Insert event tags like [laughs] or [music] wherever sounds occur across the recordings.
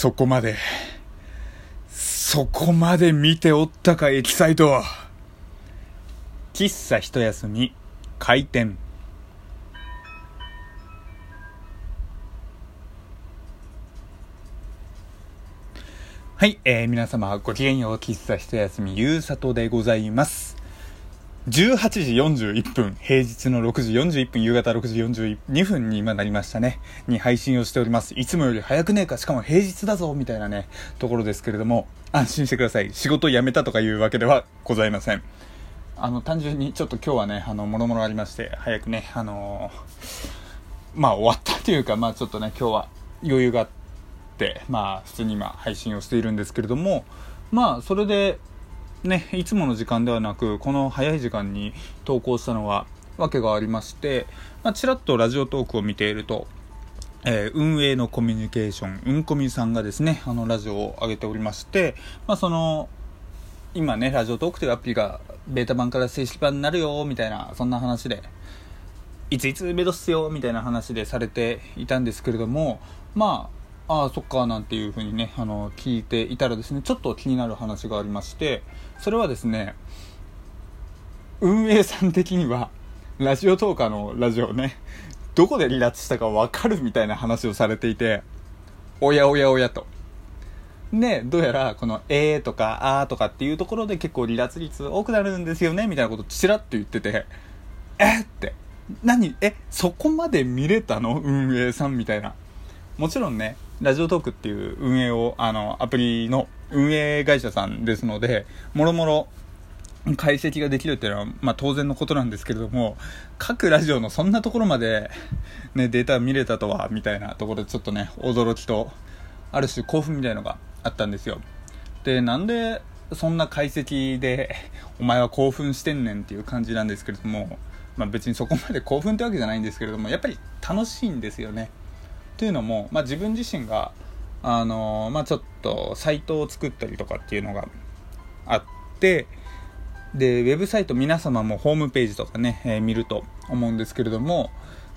そこまで、そこまで見ておったか、エキサイト。喫茶一休み、開店。はい、えー、皆様ごきげんよう、喫茶一休み、ゆうさとでございます。18時41分、平日の6時41分、夕方6時42分に今なりましたね、に配信をしております。いつもより早くねえか、しかも平日だぞ、みたいなね、ところですけれども、安心してください。仕事辞めたとかいうわけではございません。あの、単純にちょっと今日はね、あの、もろもろありまして、早くね、あのー、まあ終わったというか、まあちょっとね、今日は余裕があ、ってまあ普通に今配信をしているんですけれどもまあそれでねいつもの時間ではなくこの早い時間に投稿したのは訳がありまして、まあ、ちらっとラジオトークを見ていると、えー、運営のコミュニケーション、うんこみさんがですね、あのラジオを上げておりまして、まあ、その、今ね、ラジオトークというアプリがベータ版から正式版になるよ、みたいな、そんな話で、いついつ目指すよ、みたいな話でされていたんですけれども、まあ、ああそっかなんていうふうにねあの聞いていたらですねちょっと気になる話がありましてそれはですね運営さん的にはラジオトーカーのラジオねどこで離脱したか分かるみたいな話をされていておやおやおやと。でどうやらこの「えー」とか「あー」とかっていうところで結構離脱率多くなるんですよねみたいなことちらっと言っててえって。何？えそこまで見れたの？運営さんみたいな。もちろんねラジオトークっていう運営を、あの、アプリの運営会社さんですので、もろもろ解析ができるっていうのは、まあ当然のことなんですけれども、各ラジオのそんなところまで、ね、データ見れたとは、みたいなところでちょっとね、驚きと、ある種興奮みたいのがあったんですよ。で、なんで、そんな解析で、お前は興奮してんねんっていう感じなんですけれども、まあ別にそこまで興奮ってわけじゃないんですけれども、やっぱり楽しいんですよね。というのも、まあ、自分自身が、あの、まあ、ちょっとサイトを作ったりとかっていうのがあってでウェブサイト皆様もホームページとかね、えー、見ると思うんですけれども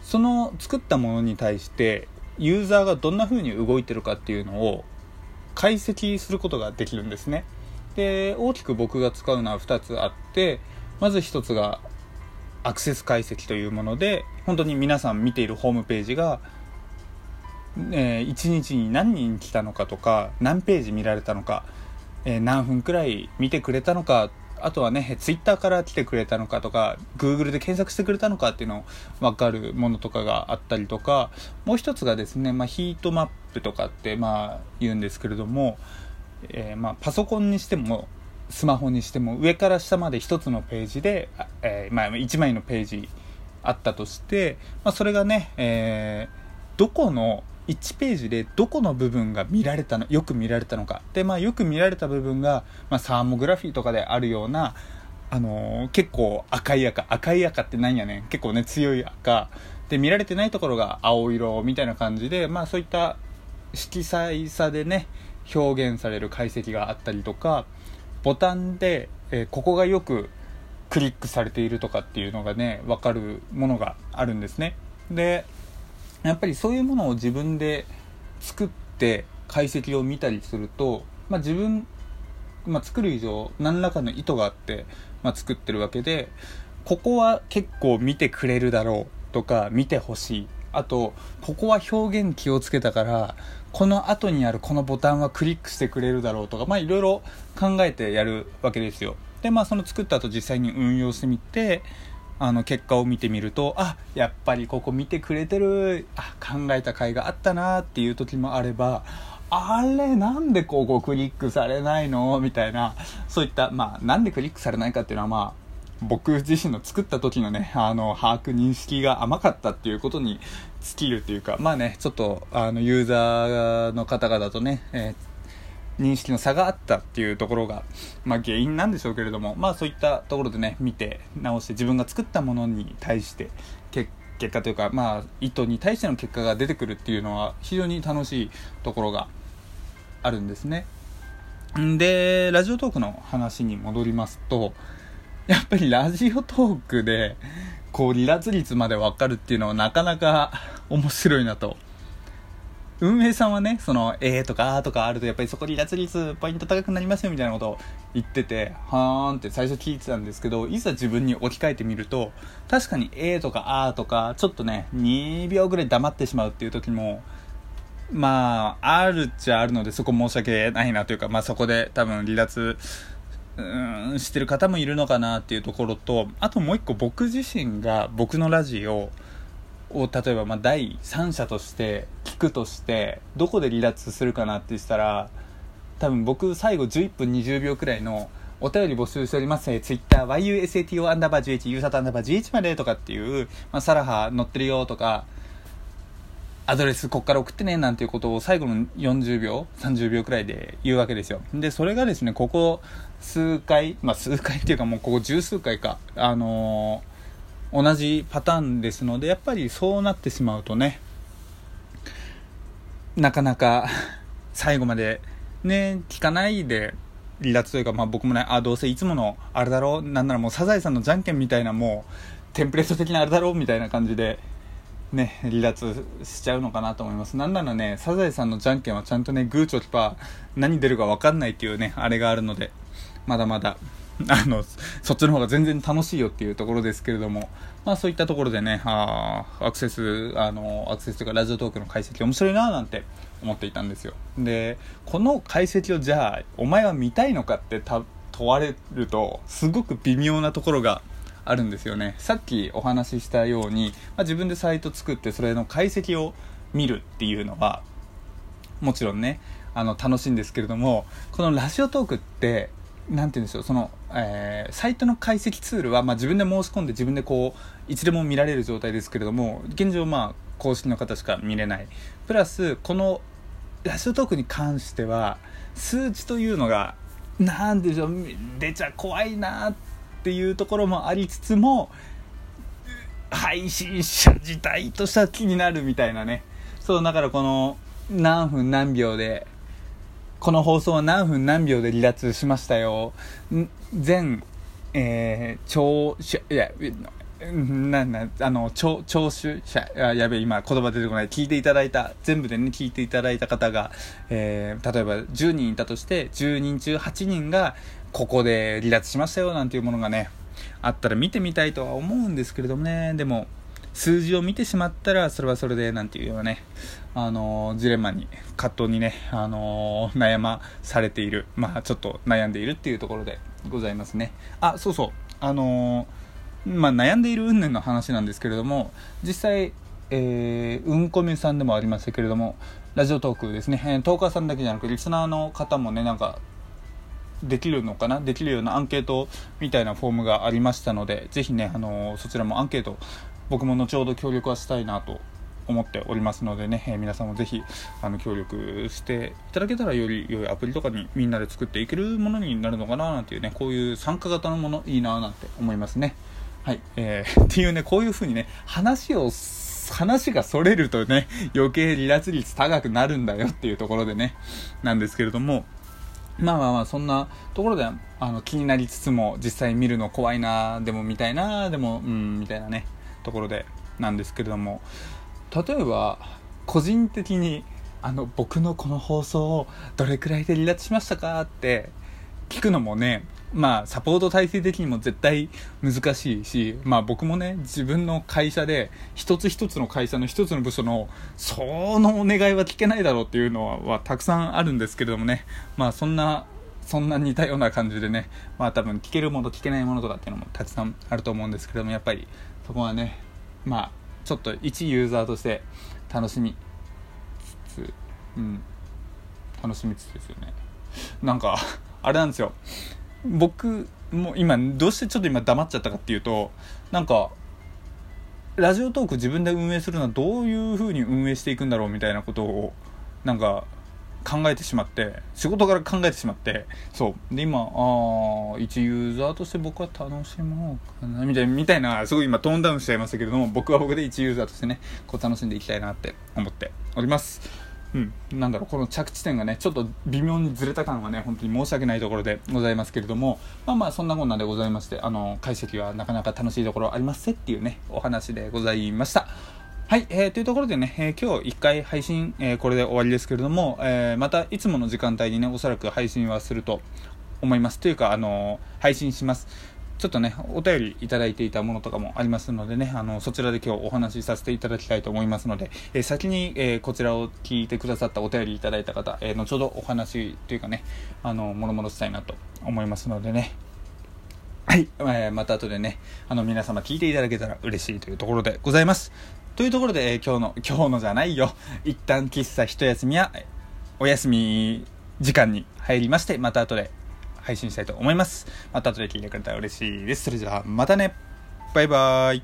その作ったものに対してユーザーがどんな風に動いてるかっていうのを解析することができるんですね。で大きく僕が使うのは2つあってまず1つがアクセス解析というもので本当に皆さん見ているホームページがえー、1日に何人来たのかとか何ページ見られたのか、えー、何分くらい見てくれたのかあとはね、ツイッターから来てくれたのかとか、Google で検索してくれたのかっていうのを分かるものとかがあったりとか、もう一つがですね、まあ、ヒートマップとかってまあ言うんですけれども、えー、まあパソコンにしても、スマホにしても上から下まで1つのページで、え、まあ、1枚のページあったとして、まあ、それがね、え、どこの1ページでどこの部分が見られたのよく見られたのか。で、まあ、よく見られた部分が、まあ、サーモグラフィーとかであるような、あのー、結構赤い赤。赤い赤って何やねん。結構ね強い赤。で見られてないところが青色みたいな感じで、まあ、そういった色彩差でね表現される解析があったりとかボタンで、えー、ここがよくクリックされているとかっていうのがね分かるものがあるんですね。でやっぱりそういうものを自分で作って解析を見たりすると、まあ、自分、まあ、作る以上何らかの意図があって、まあ、作ってるわけでここは結構見てくれるだろうとか見てほしい。あとここは表現気をつけたからこの後にあるこのボタンはクリックしてくれるだろうとかまあいろいろ考えてやるわけですよ。でまあその作った後実際に運用してみてあの結果を見てみるとあやっぱりここ見てくれてるあ考えた甲斐があったなっていう時もあればあれなんでここクリックされないの？みたいなそういったまあなんでクリックされないかっていうのはまあ僕自身の作った時のねあの把握認識が甘かったっていうことに尽きるっていうかまあねちょっとあのユーザーの方々とね、えー認識の差があったっていうところが、まあ、原因なんでしょうけれども、まあ、そういったところでね見て直して自分が作ったものに対して結果というか、まあ、意図に対しての結果が出てくるっていうのは非常に楽しいところがあるんですね。でラジオトークの話に戻りますとやっぱりラジオトークでこう離脱率まで分かるっていうのはなかなか面白いなと運営さんはね、その、えとかあとかあると、やっぱりそこ離脱率ポイント高くなりますよみたいなことを言ってて、はーんって最初聞いてたんですけど、いざ自分に置き換えてみると、確かにえとかあとか、ちょっとね、2秒ぐらい黙ってしまうっていう時も、まあ、あるっちゃあるので、そこ申し訳ないなというか、まあそこで多分離脱、うん、してる方もいるのかなっていうところと、あともう一個僕自身が僕のラジオを例えばまあ第三者として聞くとしてどこで離脱するかなって言ったら多分僕最後11分20秒くらいのお便り募集しております。えー、Twitter、yusato アンダーバー11、ユーサトアンダーバー11までとかっていう、まあ、サラハ載ってるよとか、アドレスこっから送ってねなんていうことを最後の40秒、30秒くらいで言うわけですよ。で、それがですね、ここ数回、まあ数回っていうかもうここ十数回か、あのー、同じパターンですので、やっぱりそうなってしまうとね、なかなか [laughs] 最後までね、聞かないで離脱というか、まあ僕もね、あ、どうせいつものあれだろう、なんならもうサザエさんのじゃんけんみたいなもう、テンプレート的なあれだろうみたいな感じで、ね、離脱しちゃうのかなと思います。なんならね、サザエさんのじゃんけんはちゃんとね、グーチョキパー、何出るか分かんないっていうね、あれがあるので、まだまだ、[laughs] あの、そっちの方が全然楽しいよっていうところですけれども、まあそういったところでね、あアクセス、あの、アクセスというかラジオトークの解析面白いななんて思っていたんですよ。で、この解析をじゃあ、お前は見たいのかって問われると、すごく微妙なところがあるんですよねさっきお話ししたように、まあ、自分でサイト作ってそれの解析を見るっていうのはもちろんねあの楽しいんですけれどもこのラジオトークって何て言うんでしょうその、えー、サイトの解析ツールは、まあ、自分で申し込んで自分でこういつでも見られる状態ですけれども現状まあ公式の方しか見れない。プラスこのラジオトークに関しては数値というのが何でしょう出ちゃ怖いなっていうところもありつつも配信者自体としては気になるみたいなね。そうだからこの何分何秒でこの放送は何分何秒で離脱しましたよ。全えー、聴取いやなんなあの聴聴取者あやべえ今言葉出てこない。聞いていただいた全部でね聞いていただいた方が、えー、例えば10人いたとして10人中8人がここで離脱しましたよなんていうものがねあったら見てみたいとは思うんですけれどもね。でも数字を見てしまったらそれはそれでなんていうようなねあのジレンマに葛藤にねあの悩まされている。まあちょっと悩んでいるっていうところでございますね。あそうそう。あのまあ、悩んでいる云々の話なんですけれども実際えー、うんこみさんでもありましたけれどもラジオトークですね、えー、トーカーさんだけじゃなくリスナーの方もねなんかできるのかな？できるようなアンケートみたいなフォームがありましたのでぜひね、あのー、そちらもアンケート僕も後ほど協力はしたいなと思っておりますのでね、えー、皆さんもぜひあの協力していただけたらより良いアプリとかにみんなで作っていけるものになるのかななんていうねこういう参加型のものいいななんて思いますね。はい、えー、[laughs] っていうねこういう風にね話を話がそれるとね余計離脱率高くなるんだよっていうところでねなんですけれどもまあまあまあそんなところであの気になりつつも実際見るの怖いなでも見たいなでもうんみたいなねところでなんですけれども例えば個人的にあの僕のこの放送をどれくらいで離脱しましたかって聞くのもねまあサポート体制的にも絶対難しいしまあ僕もね自分の会社で一つ一つの会社の一つの部署のそのお願いは聞けないだろうっていうのはたくさんあるんですけれどもねまあそんなそんな似たような感じでねまあ多分聞けるもの聞けないものとかっていうのもたくさんあると思うんですけれどもやっぱりそこはねまあちょっと一ユーザーとして楽しみつつうん楽しみつつですよね。なんか [laughs] あれなんですよ。僕も今どうしてちょっと今黙っちゃったかっていうとなんかラジオトーク自分で運営するのはどういう風に運営していくんだろうみたいなことをなんか考えてしまって仕事から考えてしまってそう。で今ああ一ユーザーとして僕は楽しもうかなみたいなたいなすごい今トーンダウンしちゃいましたけれども僕は僕で一ユーザーとしてねこう楽しんでいきたいなって思っております。うん、なんだろうこの着地点がねちょっと微妙にずれた感はね本当に申し訳ないところでございますけれどもまあまあそんなこんなでございましてあの解析はなかなか楽しいところありますっていうねお話でございました。はい、えー、というところでね、えー、今日1回配信、えー、これで終わりですけれども、え、またいつもの時間帯にね、おそらく配信はすると思います。というか、あの配信します。ちょっとね、お便りいただいていたものとかもありますのでね、あの、そちらで今日お話しさせていただきたいと思いますので、えー、先に、えー、こちらを聞いてくださったお便りいただいた方、えー、後ほどお話というかね、あの、もろもろしたいなと思いますのでね、はい、えー、また後でね、あの、皆様聞いていただけたら嬉しいというところでございます。というところで、えー、今日の、今日のじゃないよ、一旦喫茶一休みや、お休み時間に入りまして、また後で配信したいと思います。また後で聞いてくれたら嬉しいです。それじゃあ、またね。バイバーイ。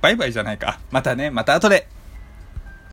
バイバイじゃないか。またね、また後で。